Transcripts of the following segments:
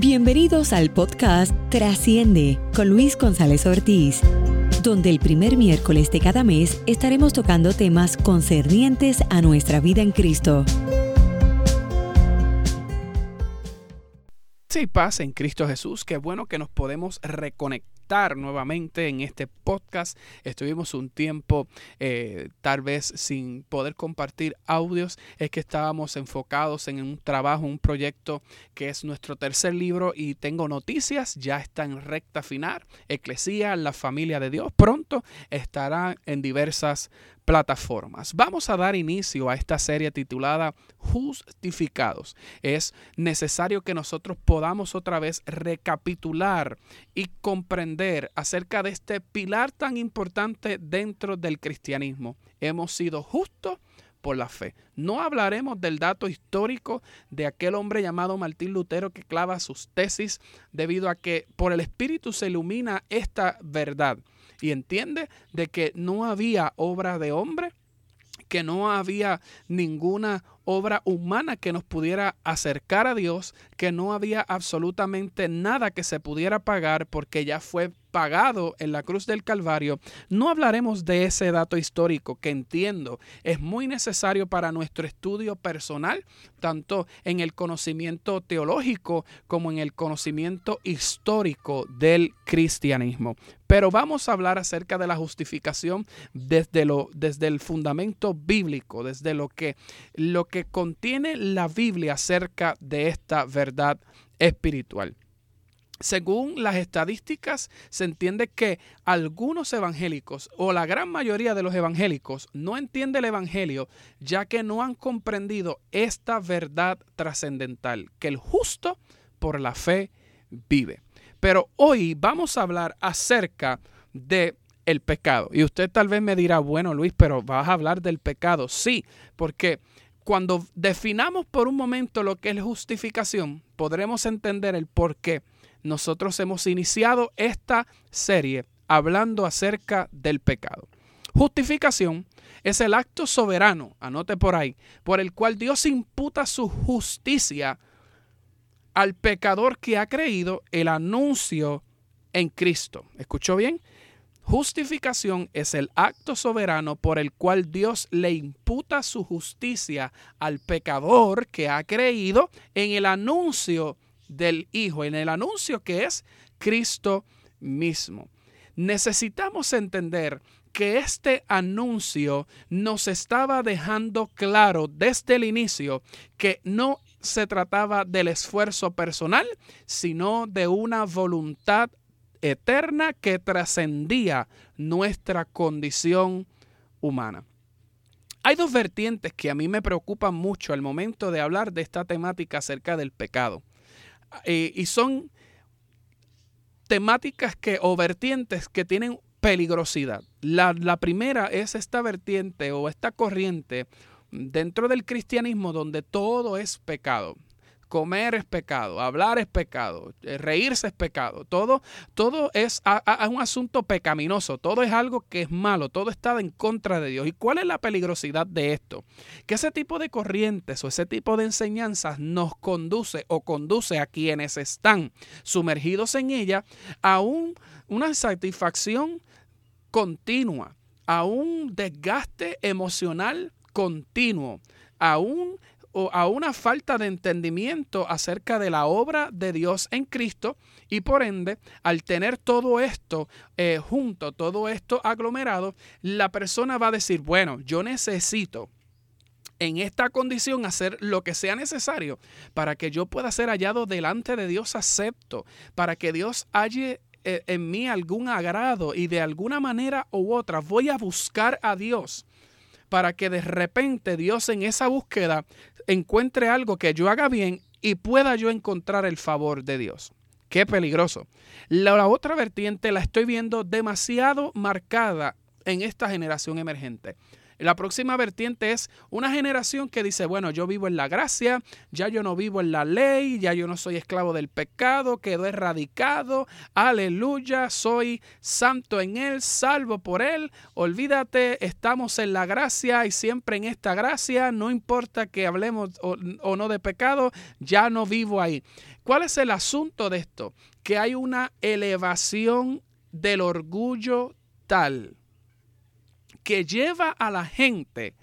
Bienvenidos al podcast Trasciende con Luis González Ortiz, donde el primer miércoles de cada mes estaremos tocando temas concernientes a nuestra vida en Cristo. Sí, paz en Cristo Jesús. Qué bueno que nos podemos reconectar nuevamente en este podcast. Estuvimos un tiempo eh, tal vez sin poder compartir audios. Es que estábamos enfocados en un trabajo, un proyecto que es nuestro tercer libro y tengo noticias. Ya está en recta final. Eclesía, la familia de Dios, pronto estará en diversas plataformas. Vamos a dar inicio a esta serie titulada Justificados. Es necesario que nosotros podamos otra vez recapitular y comprender acerca de este pilar tan importante dentro del cristianismo. Hemos sido justos por la fe. No hablaremos del dato histórico de aquel hombre llamado Martín Lutero que clava sus tesis debido a que por el Espíritu se ilumina esta verdad y entiende de que no había obra de hombre, que no había ninguna obra humana que nos pudiera acercar a Dios, que no había absolutamente nada que se pudiera pagar porque ya fue pagado en la cruz del Calvario, no hablaremos de ese dato histórico que entiendo es muy necesario para nuestro estudio personal, tanto en el conocimiento teológico como en el conocimiento histórico del cristianismo. Pero vamos a hablar acerca de la justificación desde, lo, desde el fundamento bíblico, desde lo que, lo que contiene la Biblia acerca de esta verdad espiritual. Según las estadísticas, se entiende que algunos evangélicos o la gran mayoría de los evangélicos no entiende el evangelio ya que no han comprendido esta verdad trascendental, que el justo por la fe vive. Pero hoy vamos a hablar acerca de el pecado. Y usted tal vez me dirá, bueno Luis, pero vas a hablar del pecado. Sí, porque cuando definamos por un momento lo que es justificación, podremos entender el por qué nosotros hemos iniciado esta serie hablando acerca del pecado. Justificación es el acto soberano, anote por ahí, por el cual Dios imputa su justicia al pecador que ha creído el anuncio en Cristo. ¿Escuchó bien? Justificación es el acto soberano por el cual Dios le imputa su justicia al pecador que ha creído en el anuncio del Hijo, en el anuncio que es Cristo mismo. Necesitamos entender que este anuncio nos estaba dejando claro desde el inicio que no se trataba del esfuerzo personal, sino de una voluntad eterna que trascendía nuestra condición humana. Hay dos vertientes que a mí me preocupan mucho al momento de hablar de esta temática acerca del pecado. Eh, y son temáticas que, o vertientes que tienen peligrosidad. La, la primera es esta vertiente o esta corriente dentro del cristianismo donde todo es pecado. Comer es pecado, hablar es pecado, eh, reírse es pecado. Todo, todo es un asunto pecaminoso, todo es algo que es malo, todo está en contra de Dios. ¿Y cuál es la peligrosidad de esto? Que ese tipo de corrientes o ese tipo de enseñanzas nos conduce o conduce a quienes están sumergidos en ella a una satisfacción continua, a un desgaste emocional continuo, a un a una falta de entendimiento acerca de la obra de Dios en Cristo y por ende, al tener todo esto eh, junto, todo esto aglomerado, la persona va a decir, bueno, yo necesito en esta condición hacer lo que sea necesario para que yo pueda ser hallado delante de Dios acepto, para que Dios halle eh, en mí algún agrado y de alguna manera u otra voy a buscar a Dios para que de repente Dios en esa búsqueda encuentre algo que yo haga bien y pueda yo encontrar el favor de Dios. Qué peligroso. La, otra vertiente la estoy viendo demasiado marcada en esta generación emergente. La próxima vertiente es una generación que dice, bueno, yo vivo en la gracia, ya yo no vivo en la ley, ya yo no soy esclavo del pecado, quedo erradicado, aleluya, soy santo en Él, salvo por Él, olvídate, estamos en la gracia y siempre en esta gracia, no importa que hablemos o, o no de pecado, ya no vivo ahí. ¿Cuál es el asunto de esto? Que hay una elevación del orgullo tal que lleva a la gente,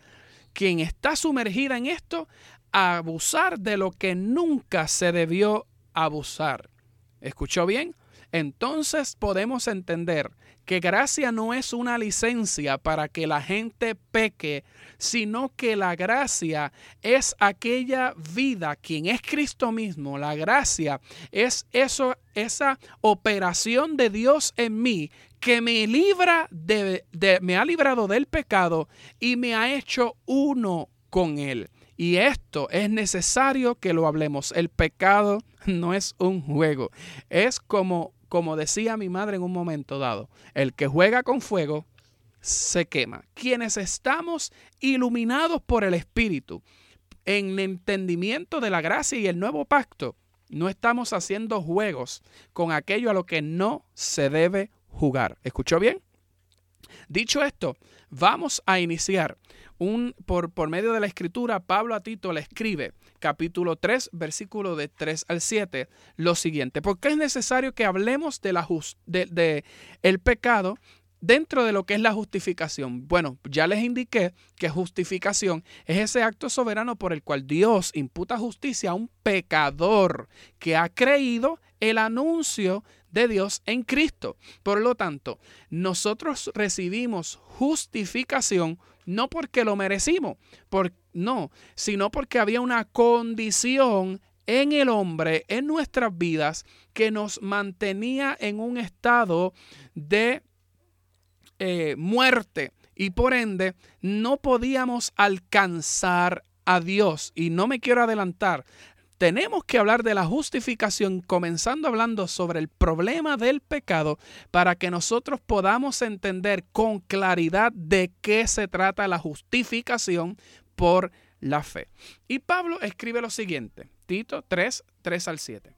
quien está sumergida en esto, a abusar de lo que nunca se debió abusar. ¿Escuchó bien? Entonces podemos entender que gracia no es una licencia para que la gente peque, sino que la gracia es aquella vida, quien es Cristo mismo. La gracia es eso, esa operación de Dios en mí que me libra de, me ha librado del pecado y me ha hecho uno con él. Y esto es necesario que lo hablemos. El pecado no es un juego. Es como como decía mi madre en un momento dado, el que juega con fuego se quema. Quienes estamos iluminados por el Espíritu en el entendimiento de la gracia y el nuevo pacto, no estamos haciendo juegos con aquello a lo que no se debe jugar. ¿Escuchó bien? Dicho esto, vamos a iniciar un, por, por medio de la escritura, Pablo a Tito le escribe, capítulo 3, versículo de 3 al 7, lo siguiente. Porque es necesario que hablemos de, la de, el pecado dentro de lo que es la justificación. Bueno, ya les indiqué que justificación es ese acto soberano por el cual Dios imputa justicia a un pecador que ha creído el anuncio de Dios en Cristo. Por lo tanto, nosotros recibimos justificación no porque lo merecimos, por, no, sino porque había una condición en el hombre, en nuestras vidas, que nos mantenía en un estado de eh, muerte y por ende no podíamos alcanzar a Dios. Y no me quiero adelantar, tenemos que hablar de la justificación, comenzando hablando sobre el problema del pecado, para que nosotros podamos entender con claridad de qué se trata la justificación por la fe. Y Pablo escribe lo siguiente, Tito 3, 3 al 7.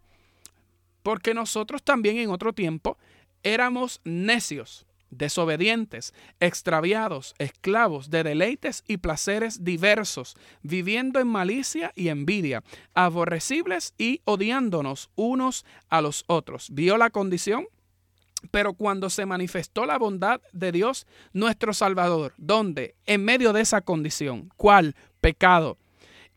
Porque nosotros también en otro tiempo éramos necios desobedientes, extraviados, esclavos de deleites y placeres diversos, viviendo en malicia y envidia, aborrecibles y odiándonos unos a los otros. ¿Vio la condición? Pero cuando se manifestó la bondad de Dios, nuestro Salvador, ¿dónde? En medio de esa condición. ¿Cuál? Pecado.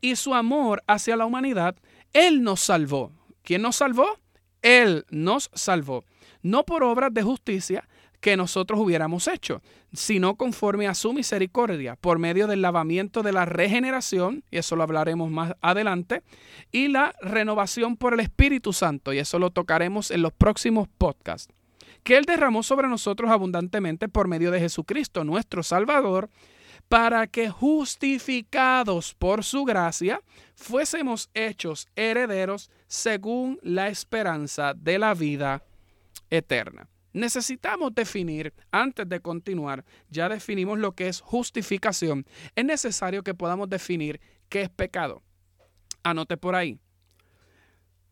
Y su amor hacia la humanidad, Él nos salvó. ¿Quién nos salvó? Él nos salvó. No por obras de justicia, que nosotros hubiéramos hecho, sino conforme a su misericordia, por medio del lavamiento de la regeneración, y eso lo hablaremos más adelante, y la renovación por el Espíritu Santo, y eso lo tocaremos en los próximos podcasts, que Él derramó sobre nosotros abundantemente por medio de Jesucristo, nuestro Salvador, para que justificados por su gracia, fuésemos hechos herederos según la esperanza de la vida eterna. Necesitamos definir, antes de continuar, ya definimos lo que es justificación. Es necesario que podamos definir qué es pecado. Anote por ahí.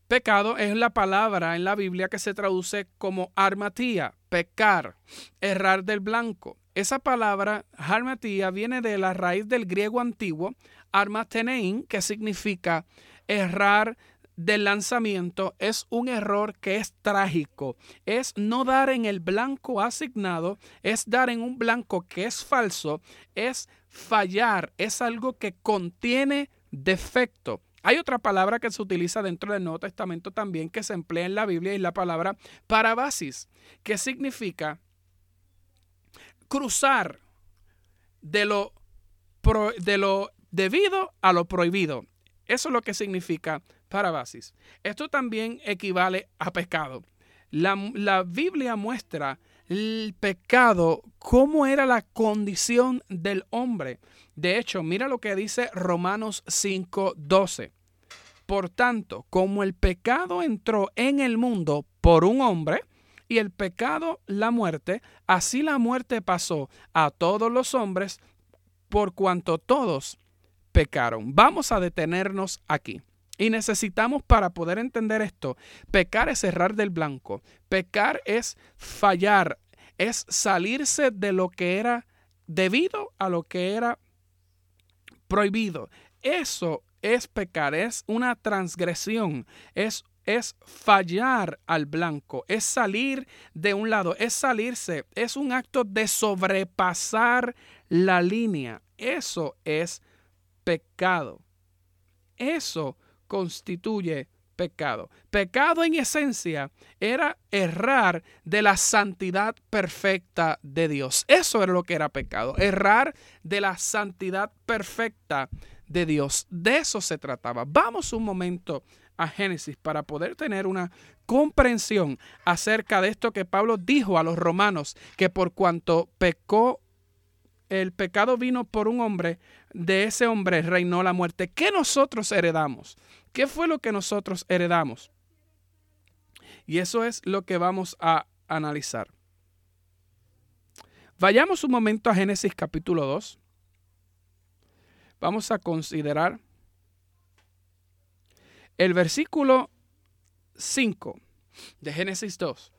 Pecado es la palabra en la Biblia que se traduce como armatía, pecar, errar del blanco. Esa palabra, armatía, viene de la raíz del griego antiguo, armatenein, que significa errar del lanzamiento es un error que es trágico. Es no dar en el blanco asignado, es dar en un blanco que es falso, es fallar, es algo que contiene defecto. Hay otra palabra que se utiliza dentro del Nuevo Testamento también que se emplea en la Biblia y la palabra parabasis, que significa cruzar de lo, de lo debido a lo prohibido. Eso es lo que significa parabasis. Esto también equivale a pecado. La, la, Biblia muestra el pecado, cómo era la condición del hombre. De hecho, mira lo que dice Romanos 5:12. Por tanto, como el pecado entró en el mundo por un hombre, y el pecado la muerte, así la muerte pasó a todos los hombres por cuanto todos pecaron. Vamos a detenernos aquí. Y necesitamos para poder entender esto, pecar es cerrar del blanco, pecar es fallar, es salirse de lo que era debido a lo que era prohibido. Eso es pecar, es una transgresión, es es fallar al blanco, es salir de un lado, es salirse, es un acto de sobrepasar la línea. Eso es pecado. Eso constituye pecado. Pecado en esencia era errar de la santidad perfecta de Dios. Eso era lo que era pecado. Errar de la santidad perfecta de Dios. De eso se trataba. Vamos un momento a Génesis para poder tener una comprensión acerca de esto que Pablo dijo a los romanos, que por cuanto pecó, el pecado vino por un hombre, de ese hombre reinó la muerte. ¿Qué nosotros heredamos? ¿Qué fue lo que nosotros heredamos? Y eso es lo que vamos a analizar. Vayamos un momento a Génesis capítulo 2. Vamos a considerar el versículo 5 de Génesis 2.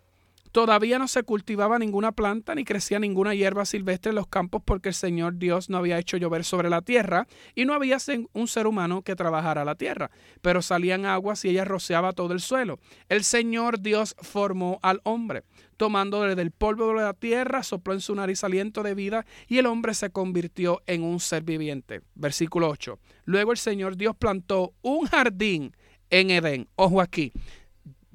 Todavía no se cultivaba ninguna planta ni crecía ninguna hierba silvestre en los campos porque el Señor Dios no había hecho llover sobre la tierra y no había un ser humano que trabajara la tierra. Pero salían aguas y ella rociaba todo el suelo. El Señor Dios formó al hombre. Tomándole del polvo de la tierra, sopló en su nariz aliento de vida y el hombre se convirtió en un ser viviente. Versículo 8. Luego el Señor Dios plantó un jardín en Edén. Ojo aquí.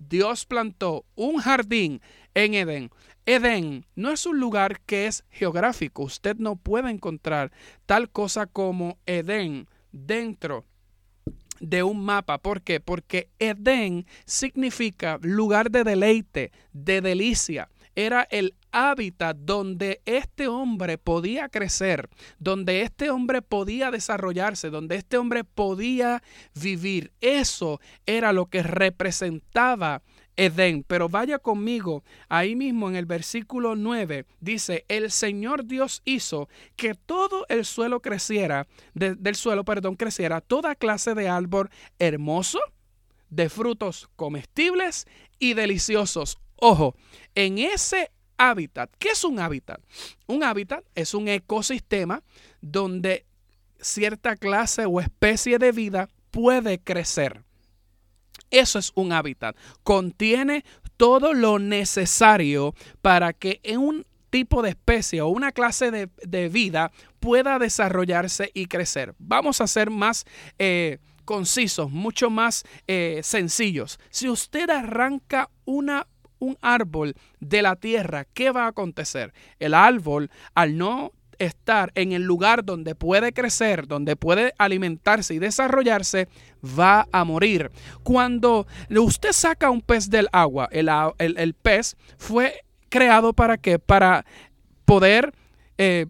Dios plantó un jardín en Edén. Edén no es un lugar que es geográfico. Usted no puede encontrar tal cosa como Edén dentro de un mapa. ¿Por qué? Porque Edén significa lugar de deleite, de delicia. Era el hábitat donde este hombre podía crecer, donde este hombre podía desarrollarse, donde este hombre podía vivir. Eso era lo que representaba Edén. Pero vaya conmigo, ahí mismo en el versículo 9 dice, el Señor Dios hizo que todo el suelo creciera, del suelo, perdón, creciera toda clase de árbol hermoso, de frutos comestibles y deliciosos. Ojo, en ese hábitat. ¿Qué es un hábitat? Un hábitat es un ecosistema donde cierta clase o especie de vida puede crecer. Eso es un hábitat. Contiene todo lo necesario para que un tipo de especie o una clase de, vida pueda desarrollarse y crecer. Vamos a ser más eh, concisos, mucho más eh, sencillos. Si usted arranca una un árbol de la tierra, ¿qué va a acontecer? El árbol, al no estar en el lugar donde puede crecer, donde puede alimentarse y desarrollarse, va a morir. Cuando usted saca un pez del agua, el, pez fue creado para qué? Para poder eh,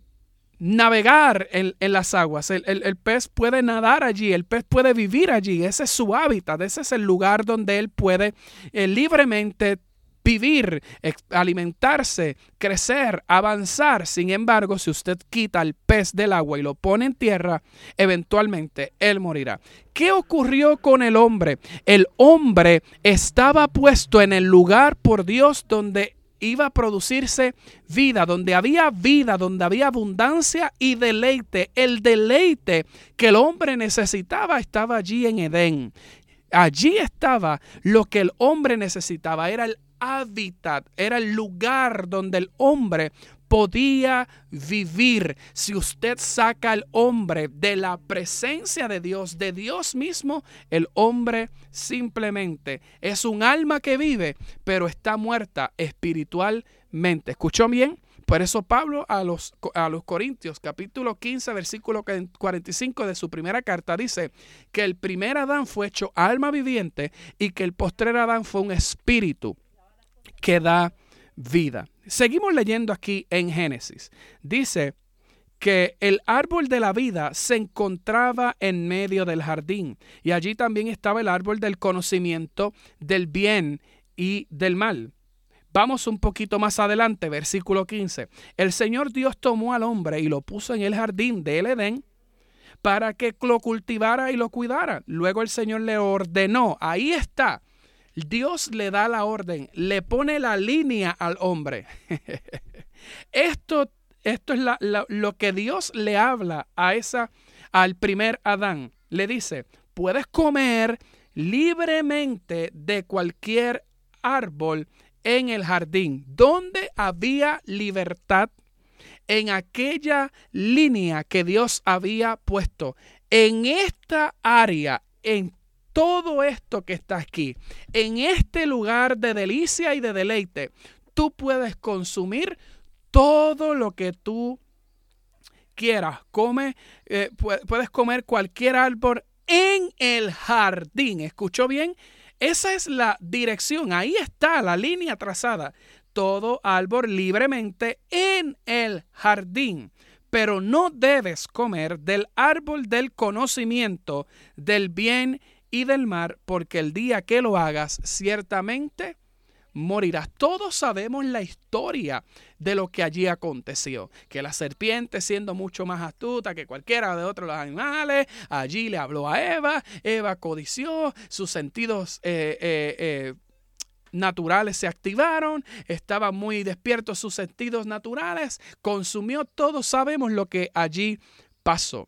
navegar en, las aguas. El, pez puede nadar allí, el pez puede vivir allí. Ese es su hábitat, ese es el lugar donde él puede eh, libremente vivir, alimentarse, crecer, avanzar. Sin embargo, si usted quita el pez del agua y lo pone en tierra, eventualmente él morirá. ¿Qué ocurrió con el hombre? El hombre estaba puesto en el lugar por Dios donde iba a producirse vida, donde había vida, donde había abundancia y deleite. El deleite que el hombre necesitaba estaba allí en Edén. Allí estaba lo que el hombre necesitaba, era el hábitat, era el lugar donde el hombre podía vivir. Si usted saca al hombre de la presencia de Dios, de Dios mismo, el hombre simplemente es un alma que vive, pero está muerta espiritualmente. ¿Escuchó bien? Por eso Pablo a los, a los Corintios, capítulo 15, versículo 45 de su primera carta, dice que el primer Adán fue hecho alma viviente y que el postrer Adán fue un espíritu que da vida. Seguimos leyendo aquí en Génesis. Dice que el árbol de la vida se encontraba en medio del jardín y allí también estaba el árbol del conocimiento del bien y del mal. Vamos un poquito más adelante, versículo 15. El Señor Dios tomó al hombre y lo puso en el jardín del Edén para que lo cultivara y lo cuidara. Luego el Señor le ordenó, ahí está, Dios le da la orden, le pone la línea al hombre. esto, esto es lo que Dios le habla a esa, al primer Adán. Le dice, puedes comer libremente de cualquier árbol en el jardín, donde había libertad en aquella línea que Dios había puesto. En esta área, en todo esto que está aquí, en este lugar de delicia y de deleite, tú puedes consumir todo lo que tú quieras. Come, eh, puedes comer cualquier árbol en el jardín. ¿Escuchó bien? Esa es la dirección. Ahí está la línea trazada. Todo árbol libremente en el jardín. Pero no debes comer del árbol del conocimiento del bien y del mal, porque el día que lo hagas, ciertamente morirás. Todos sabemos la historia de lo que allí aconteció, que la serpiente siendo mucho más astuta que cualquiera de otros animales, allí le habló a Eva, Eva codició, sus sentidos eh, eh, eh, naturales se activaron, estaban muy despiertos sus sentidos naturales, consumió todo, sabemos lo que allí pasó.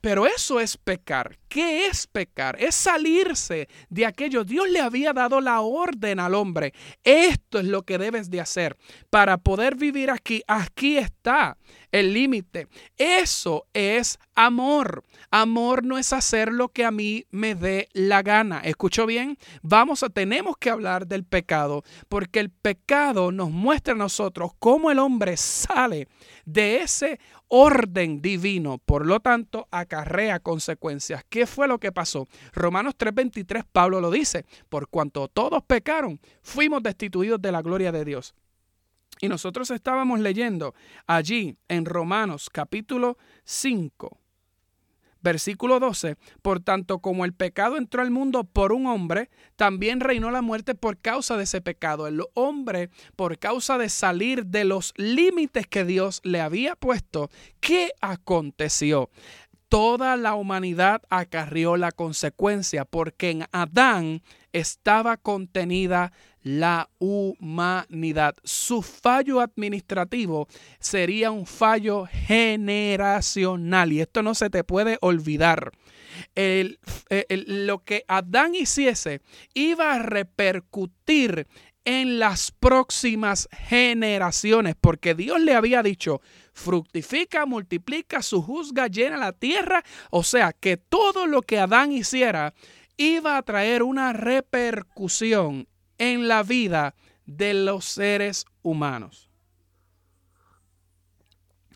Pero eso es pecar. ¿Qué es pecar? Es salirse de aquello. Dios le había dado la orden al hombre. Esto es lo que debes de hacer para poder vivir aquí. Aquí está el límite. Eso es amor. Amor no es hacer lo que a mí me dé la gana. ¿Escucho bien? Vamos a, tenemos que hablar del pecado, porque el pecado nos muestra a nosotros cómo el hombre sale de ese orden divino, por lo tanto, acarrea consecuencias. ¿Qué fue lo que pasó? Romanos 3:23, Pablo lo dice, por cuanto todos pecaron, fuimos destituidos de la gloria de Dios. Y nosotros estábamos leyendo allí en Romanos capítulo 5, Versículo 12, por tanto como el pecado entró al mundo por un hombre, también reinó la muerte por causa de ese pecado. El hombre, por causa de salir de los límites que Dios le había puesto, ¿qué aconteció? Toda la humanidad acarrió la consecuencia porque en Adán estaba contenida la humanidad. Su fallo administrativo sería un fallo generacional y esto no se te puede olvidar. lo que Adán hiciese iba a repercutir en las próximas generaciones, porque Dios le había dicho, fructifica, multiplica, su juzga, llena la tierra, o sea, que todo lo que Adán hiciera iba a traer una repercusión en la vida de los seres humanos.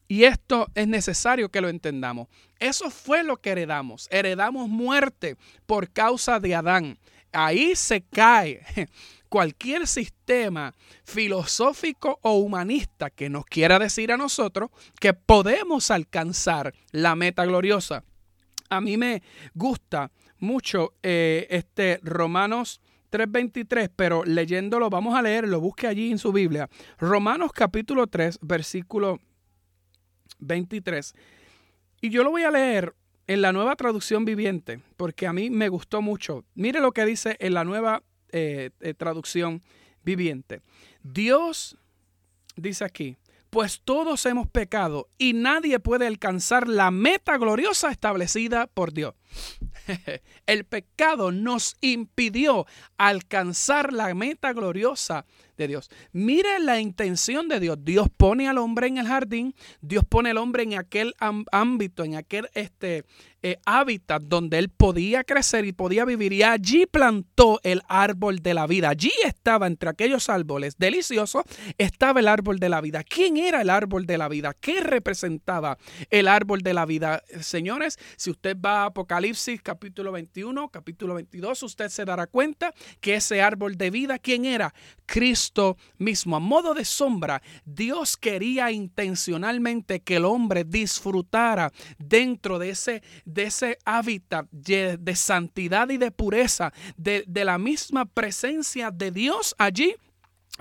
Y esto es necesario que lo entendamos. Eso fue lo que heredamos. Heredamos muerte por causa de Adán. Ahí se cae cualquier sistema filosófico o humanista que nos quiera decir a nosotros que podemos alcanzar la meta gloriosa. A mí me gusta mucho eh, este Romanos 3.23, pero leyéndolo, vamos a leerlo, busque allí en su Biblia. Romanos capítulo 3, versículo 23. Y yo lo voy a leer en la nueva traducción viviente, porque a mí me gustó mucho. Mire lo que dice en la nueva eh, eh, traducción viviente. Dios dice aquí, pues todos hemos pecado y nadie puede alcanzar la meta gloriosa establecida por Dios. El pecado nos impidió alcanzar la meta gloriosa de Dios. Mire la intención de Dios. Dios pone al hombre en el jardín, Dios pone al hombre en aquel ámbito, en aquel este, eh, hábitat donde él podía crecer y podía vivir. Y allí plantó el árbol de la vida. Allí estaba entre aquellos árboles deliciosos, estaba el árbol de la vida. ¿Quién era el árbol de la vida? ¿Qué representaba el árbol de la vida? Señores, si usted va a Apocalipsis capítulo 21, capítulo 22, usted se dará cuenta que ese árbol de vida, ¿quién era? Cristo mismo. A modo de sombra, Dios quería intencionalmente que el hombre disfrutara dentro de ese, de ese hábitat de, santidad y de pureza, de, de la misma presencia de Dios allí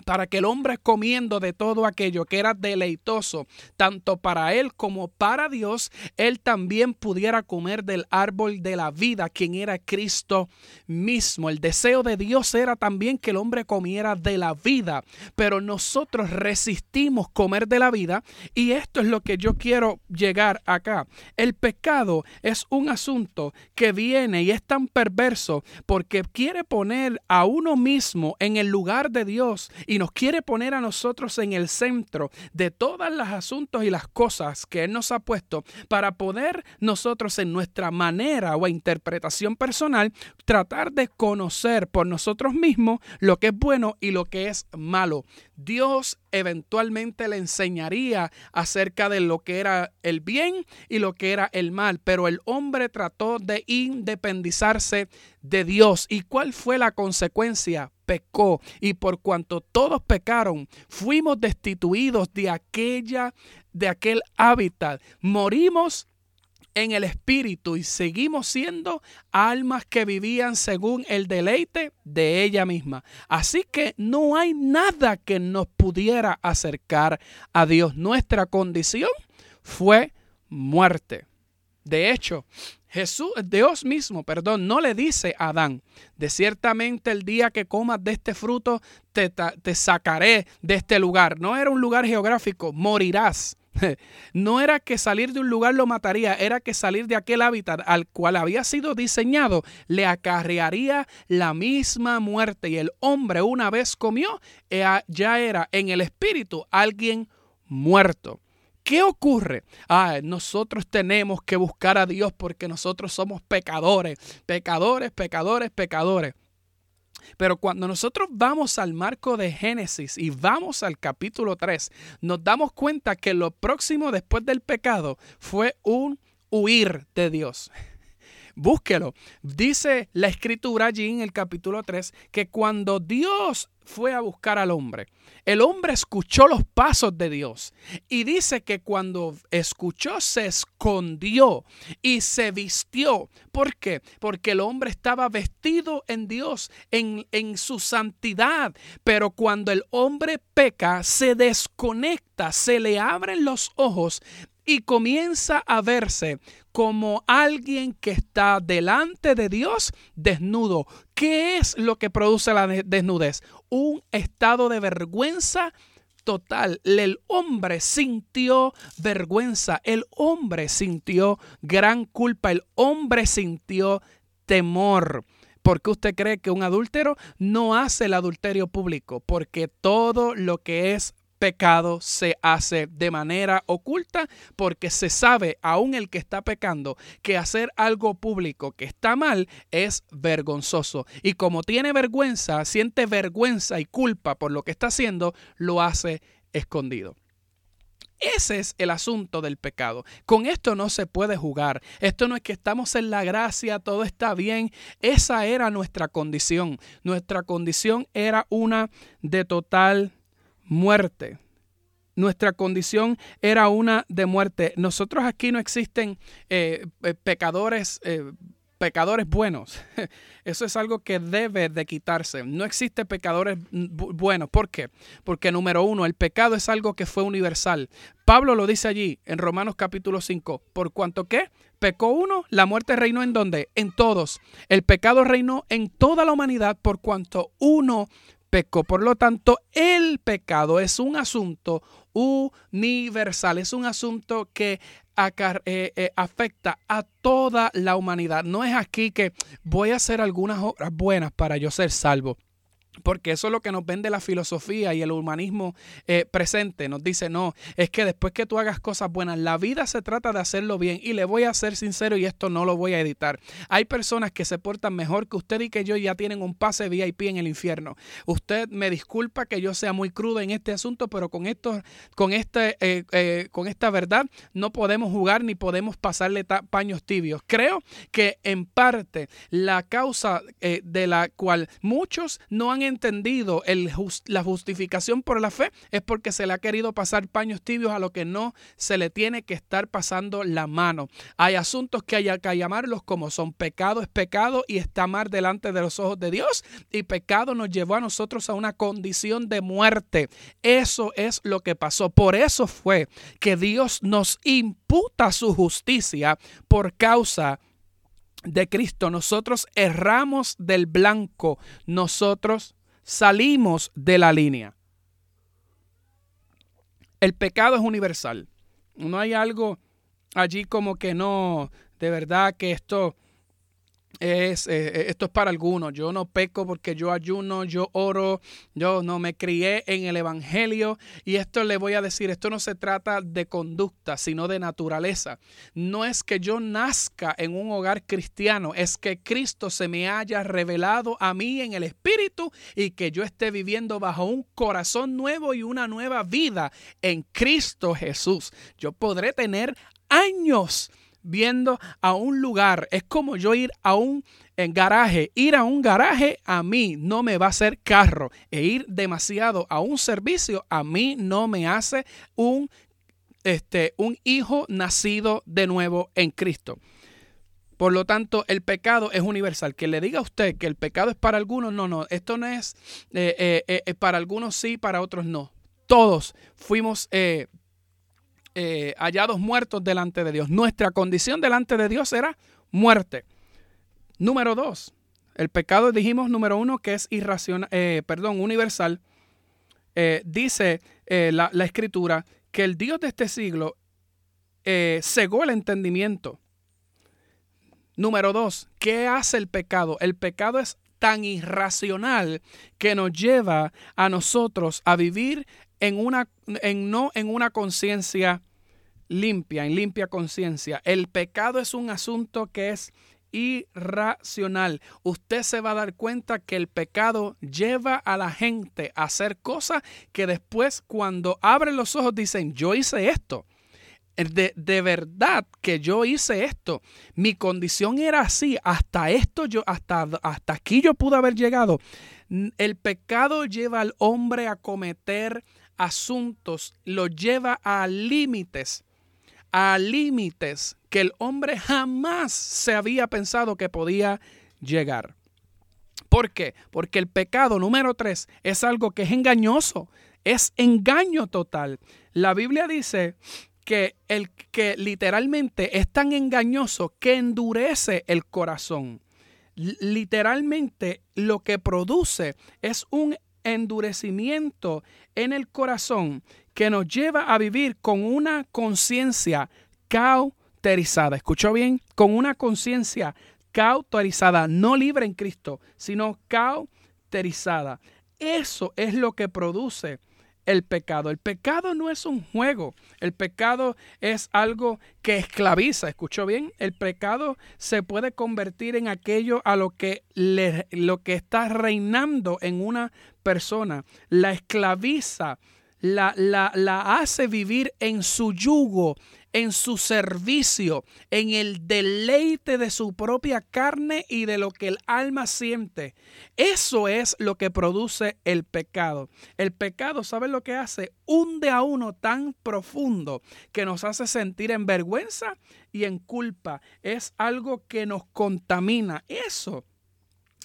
para que el hombre comiendo de todo aquello que era deleitoso, tanto para él como para Dios, él también pudiera comer del árbol de la vida, quien era Cristo mismo. El deseo de Dios era también que el hombre comiera de la vida, pero nosotros resistimos comer de la vida y esto es lo que yo quiero llegar acá. El pecado es un asunto que viene y es tan perverso porque quiere poner a uno mismo en el lugar de Dios y nos quiere poner a nosotros en el centro de todos los asuntos y las cosas que Él nos ha puesto para poder nosotros en nuestra manera o interpretación personal tratar de conocer por nosotros mismos lo que es bueno y lo que es malo. Dios eventualmente le enseñaría acerca de lo que era el bien y lo que era el mal, pero el hombre trató de independizarse de Dios. ¿Y cuál fue la consecuencia? Pecó y por cuanto todos pecaron, fuimos destituidos de aquella de aquel hábitat. Morimos en el espíritu y seguimos siendo almas que vivían según el deleite de ella misma. Así que no hay nada que nos pudiera acercar a Dios. Nuestra condición fue muerte. De hecho, Jesús, Dios mismo, perdón, no le dice a Adán, de ciertamente el día que comas de este fruto te, te sacaré de este lugar. No era un lugar geográfico, morirás. No era que salir de un lugar lo mataría, era que salir de aquel hábitat al cual había sido diseñado le acarrearía la misma muerte. Y el hombre una vez comió, ya era en el espíritu alguien muerto. ¿Qué ocurre? Ah, nosotros tenemos que buscar a Dios porque nosotros somos pecadores, pecadores, pecadores, pecadores. Pero cuando nosotros vamos al marco de Génesis y vamos al capítulo 3, nos damos cuenta que lo próximo después del pecado fue un huir de Dios. Búsquelo. Dice la escritura allí en el capítulo 3 que cuando Dios fue a buscar al hombre, el hombre escuchó los pasos de Dios y dice que cuando escuchó se escondió y se vistió. ¿Por qué? Porque el hombre estaba vestido en Dios, en, en su santidad. Pero cuando el hombre peca, se desconecta, se le abren los ojos y comienza a verse como alguien que está delante de Dios desnudo. ¿Qué es lo que produce la desnudez? Un estado de vergüenza total. El hombre sintió vergüenza, el hombre sintió gran culpa, el hombre sintió temor. ¿Por qué usted cree que un adúltero no hace el adulterio público? Porque todo lo que es pecado se hace de manera oculta porque se sabe, aún el que está pecando, que hacer algo público que está mal es vergonzoso. Y como tiene vergüenza, siente vergüenza y culpa por lo que está haciendo, lo hace escondido. Ese es el asunto del pecado. Con esto no se puede jugar. Esto no es que estamos en la gracia, todo está bien. Esa era nuestra condición. Nuestra condición era una de total muerte. Nuestra condición era una de muerte. Nosotros aquí no existen eh, eh, pecadores. Eh, pecadores buenos. Eso es algo que debe de quitarse. No existe pecadores buenos. ¿Por qué? Porque número uno, el pecado es algo que fue universal. Pablo lo dice allí en Romanos capítulo 5. Por cuanto que pecó uno, la muerte reinó en donde? En todos. El pecado reinó en toda la humanidad por cuanto uno pecó. Por lo tanto, el pecado es un asunto universal, es un asunto que eh, eh, afecta a toda la humanidad. No es aquí que voy a hacer algunas obras buenas para yo ser salvo. Porque eso es lo que nos vende la filosofía y el humanismo eh, presente. Nos dice, no, es que después que tú hagas cosas buenas, la vida se trata de hacerlo bien. Y le voy a ser sincero y esto no lo voy a editar. Hay personas que se portan mejor que usted y que yo ya tienen un pase VIP en el infierno. Usted me disculpa que yo sea muy crudo en este asunto, pero con, esto, con, este, eh, eh, con esta verdad no podemos jugar ni podemos pasarle paños tibios. Creo que en parte la causa de la cual muchos no han entendido la justificación por la fe es porque se le ha querido pasar paños tibios a lo que no se le tiene que estar pasando la mano. Hay asuntos que hay que llamarlos como son. Pecado es pecado y está mal delante de los ojos de Dios y pecado nos llevó a nosotros a una condición de muerte. Eso es lo que pasó. Por eso fue que Dios nos imputa su justicia por causa de Cristo. Nosotros erramos del blanco. Nosotros salimos de la línea. El pecado es universal. No hay algo allí como que no, de verdad que esto es, eh, eh, esto es para algunos. Yo no peco porque yo ayuno, yo oro, yo no me crié en el Evangelio. Y esto le voy a decir, esto no se trata de conducta, sino de naturaleza. No es que yo nazca en un hogar cristiano, es que Cristo se me haya revelado a mí en el Espíritu y que yo esté viviendo bajo un corazón nuevo y una nueva vida en Cristo Jesús. Yo podré tener años viendo a un lugar. Es como yo ir a un garaje. Ir a un garaje a mí no me va a hacer carro. E ir demasiado a un servicio a mí no me hace un, este, un hijo nacido de nuevo en Cristo. Por lo tanto, el pecado es universal. Que le diga a usted que el pecado es para algunos, no, no. Esto no es eh, eh, eh, para algunos sí, para otros no. Todos fuimos eh, hallados muertos delante de Dios. Nuestra condición delante de Dios era muerte. Número dos, el pecado dijimos número uno que es irracional, eh, perdón, universal. Eh, dice la, la, escritura que el Dios de este siglo cegó el entendimiento. Número dos, ¿qué hace el pecado? El pecado es tan irracional que nos lleva a nosotros a vivir en una, en, no en una conciencia limpia, en limpia conciencia. El pecado es un asunto que es irracional. Usted se va a dar cuenta que el pecado lleva a la gente a hacer cosas que después cuando abren los ojos dicen, yo hice esto. De, de, verdad que yo hice esto. Mi condición era así. Hasta esto yo, hasta, hasta aquí yo pude haber llegado. El pecado lleva al hombre a cometer asuntos, lo lleva a límites a límites que el hombre jamás se había pensado que podía llegar. ¿Por qué? Porque el pecado número tres es algo que es engañoso, es engaño total. La Biblia dice que el que literalmente es tan engañoso que endurece el corazón. Literalmente lo que produce es un endurecimiento en el corazón que nos lleva a vivir con una conciencia cauterizada. ¿Escuchó bien? Con una conciencia cauterizada, no libre en Cristo, sino cauterizada. Eso es lo que produce el pecado. El pecado no es un juego. El pecado es algo que esclaviza. ¿Escuchó bien? El pecado se puede convertir en aquello a lo que, le, lo que está reinando en una persona. La esclaviza la, la, hace vivir en su yugo, en su servicio, en el deleite de su propia carne y de lo que el alma siente. Eso es lo que produce el pecado. El pecado, ¿sabes lo que hace? Hunde a uno tan profundo que nos hace sentir en vergüenza y en culpa. Es algo que nos contamina. Eso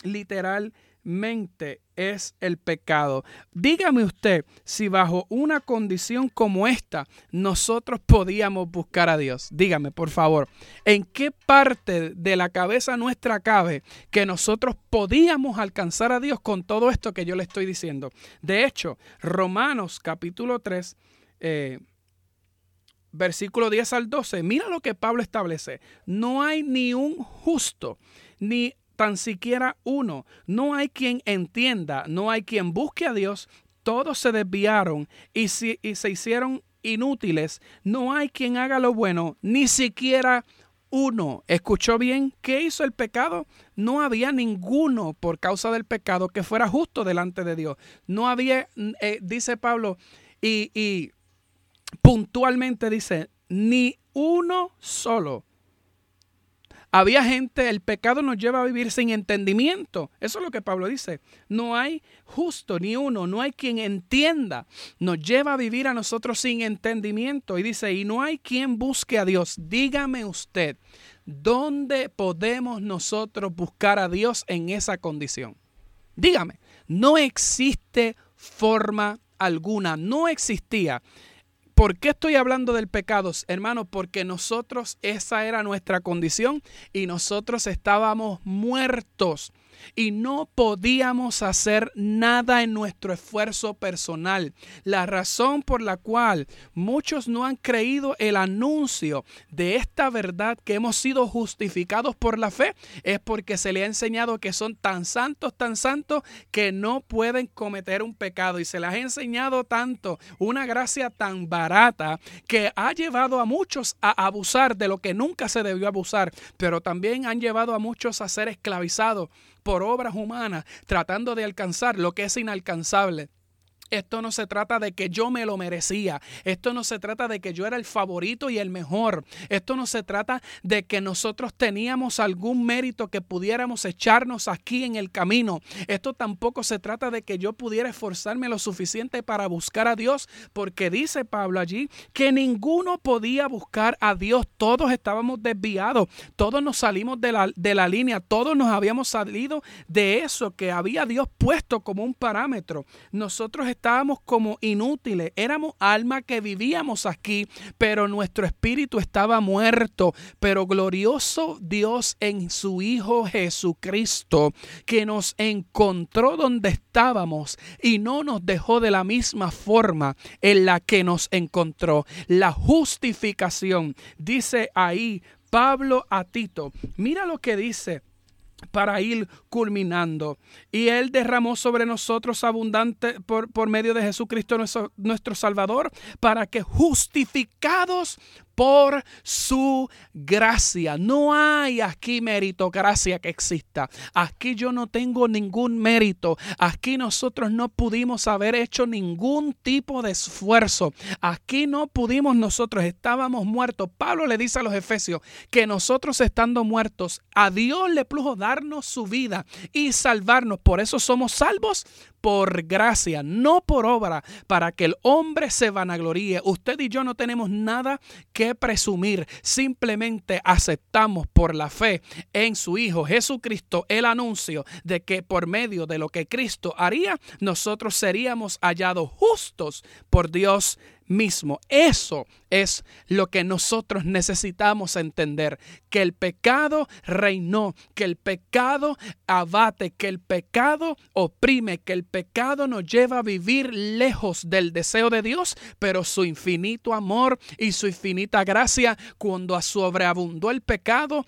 literal mente es el pecado. Dígame usted si bajo una condición como esta nosotros podíamos buscar a Dios. Dígame, por favor, ¿en qué parte de la cabeza nuestra cabe que nosotros podíamos alcanzar a Dios con todo esto que yo le estoy diciendo? De hecho, Romanos capítulo 3, eh, versículo 10 al 12, mira lo que Pablo establece. No hay ni un justo, ni tan siquiera uno. No hay quien entienda, no hay quien busque a Dios. Todos se desviaron y, se hicieron inútiles. No hay quien haga lo bueno, ni siquiera uno. ¿Escuchó bien? ¿Qué hizo el pecado? No había ninguno por causa del pecado que fuera justo delante de Dios. No había, eh, dice Pablo, y puntualmente dice, ni uno solo. Había gente, el pecado nos lleva a vivir sin entendimiento. Eso es lo que Pablo dice. No hay justo ni uno, no hay quien entienda. Nos lleva a vivir a nosotros sin entendimiento. Y dice, y no hay quien busque a Dios. Dígame usted, ¿dónde podemos nosotros buscar a Dios en esa condición? Dígame, no existe forma alguna, no existía. ¿Por qué estoy hablando del pecado, hermano? Porque nosotros, esa era nuestra condición y nosotros estábamos muertos y no podíamos hacer nada en nuestro esfuerzo personal. La razón por la cual muchos no han creído el anuncio de esta verdad que hemos sido justificados por la fe es porque se le ha enseñado que son tan santos, tan santos que no pueden cometer un pecado y se les ha enseñado tanto una gracia tan barata que ha llevado a muchos a abusar de lo que nunca se debió abusar, pero también han llevado a muchos a ser esclavizados por obras humanas, tratando de alcanzar lo que es inalcanzable. Esto no se trata de que yo me lo merecía. Esto no se trata de que yo era el favorito y el mejor. Esto no se trata de que nosotros teníamos algún mérito que pudiéramos echarnos aquí en el camino. Esto tampoco se trata de que yo pudiera esforzarme lo suficiente para buscar a Dios, porque dice Pablo allí que ninguno podía buscar a Dios. Todos estábamos desviados. Todos nos salimos de la, de la línea. Todos nos habíamos salido de eso que había Dios puesto como un parámetro. Nosotros estábamos como inútiles, éramos alma que vivíamos aquí, pero nuestro espíritu estaba muerto. Pero glorioso Dios en su Hijo Jesucristo, que nos encontró donde estábamos y no nos dejó de la misma forma en la que nos encontró. La justificación, dice ahí Pablo a Tito, mira lo que dice para ir culminando. Y Él derramó sobre nosotros abundante por, por medio de Jesucristo nuestro, nuestro Salvador, para que justificados por su gracia. No hay aquí meritocracia que exista. Aquí yo no tengo ningún mérito. Aquí nosotros no pudimos haber hecho ningún tipo de esfuerzo. Aquí no pudimos nosotros, estábamos muertos. Pablo le dice a los efesios que nosotros estando muertos, a Dios le plujo darnos su vida y salvarnos. Por eso somos salvos por gracia, no por obra, para que el hombre se vanagloríe. Usted y yo no tenemos nada que presumir, simplemente aceptamos por la fe en su Hijo Jesucristo el anuncio de que por medio de lo que Cristo haría, nosotros seríamos hallados justos por Dios mismo. Eso es lo que nosotros necesitamos entender, que el pecado reinó, que el pecado abate, que el pecado oprime, que el pecado nos lleva a vivir lejos del deseo de Dios, pero su infinito amor y su infinita gracia, cuando sobreabundó el pecado,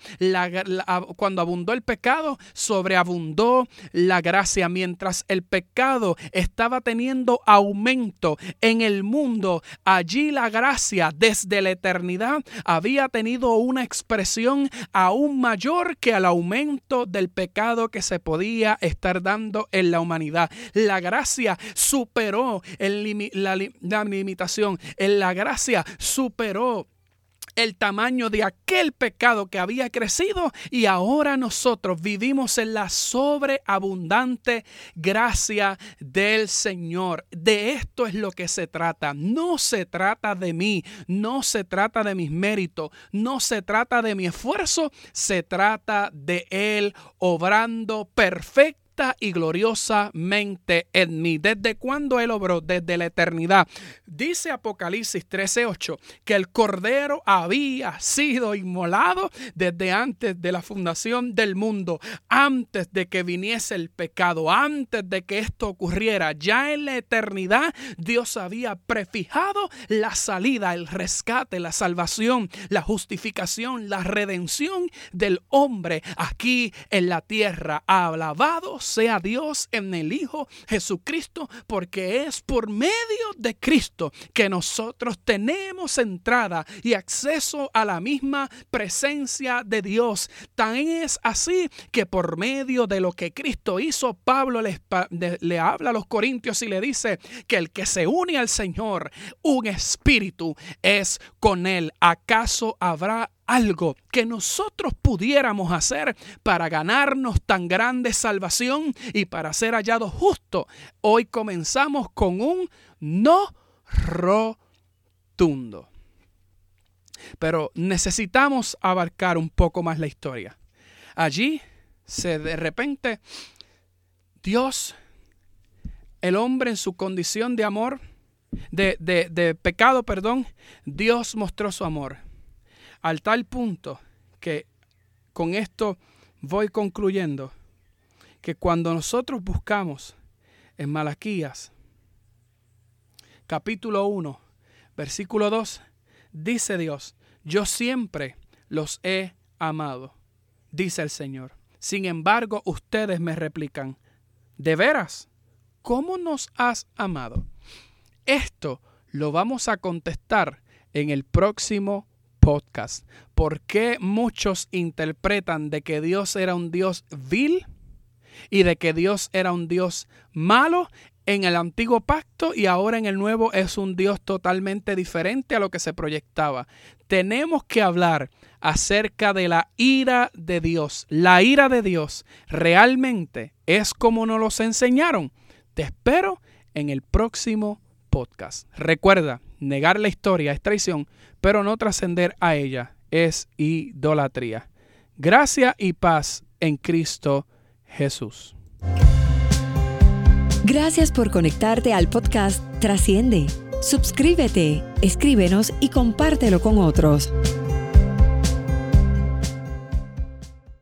cuando abundó el pecado, sobreabundó la gracia, mientras el pecado estaba teniendo aumento en el mundo, allí la gracia desde la eternidad había tenido una expresión aún mayor que al aumento del pecado que se podía estar dando en la humanidad. La gracia superó la, la limitación, la gracia superó el tamaño de aquel pecado que había crecido y ahora nosotros vivimos en la sobreabundante gracia del Señor. De esto es lo que se trata. No se trata de mí, no se trata de mis méritos, no se trata de mi esfuerzo, se trata de Él obrando perfecto y gloriosamente en mí. ¿Desde cuándo Él obró? Desde la eternidad. Dice Apocalipsis 13:8 que el Cordero había sido inmolado desde antes de la fundación del mundo, antes de que viniese el pecado, antes de que esto ocurriera. Ya en la eternidad Dios había prefijado la salida, el rescate, la salvación, la justificación, la redención del hombre aquí en la tierra. Alabado sea Dios en el Hijo Jesucristo, porque es por medio de Cristo que nosotros tenemos entrada y acceso a la misma presencia de Dios. Tan es así que por medio de lo que Cristo hizo, Pablo le, habla a los corintios y le dice que el que se une al Señor, un espíritu es con él. ¿Acaso habrá algo que nosotros pudiéramos hacer para ganarnos tan grande salvación y para ser hallados justos, hoy comenzamos con un no rotundo. Pero necesitamos abarcar un poco más la historia. Allí, se de repente, Dios, el hombre en su condición de amor, de, de pecado, perdón, Dios mostró su amor. Al tal punto que con esto voy concluyendo que cuando nosotros buscamos en Malaquías capítulo 1, versículo 2, dice Dios, yo siempre los he amado, dice el Señor. Sin embargo, ustedes me replican, ¿de veras? ¿Cómo nos has amado? Esto lo vamos a contestar en el próximo podcast. ¿Por qué muchos interpretan de que Dios era un Dios vil y de que Dios era un Dios malo en el antiguo pacto y ahora en el nuevo es un Dios totalmente diferente a lo que se proyectaba. Tenemos que hablar acerca de la ira de Dios. La ira de Dios realmente es como nos los enseñaron. Te espero en el próximo podcast. Recuerda, negar la historia es traición, pero no trascender a ella es idolatría. Gracia y paz en Cristo Jesús. Gracias por conectarte al podcast Trasciende. Suscríbete, escríbenos y compártelo con otros.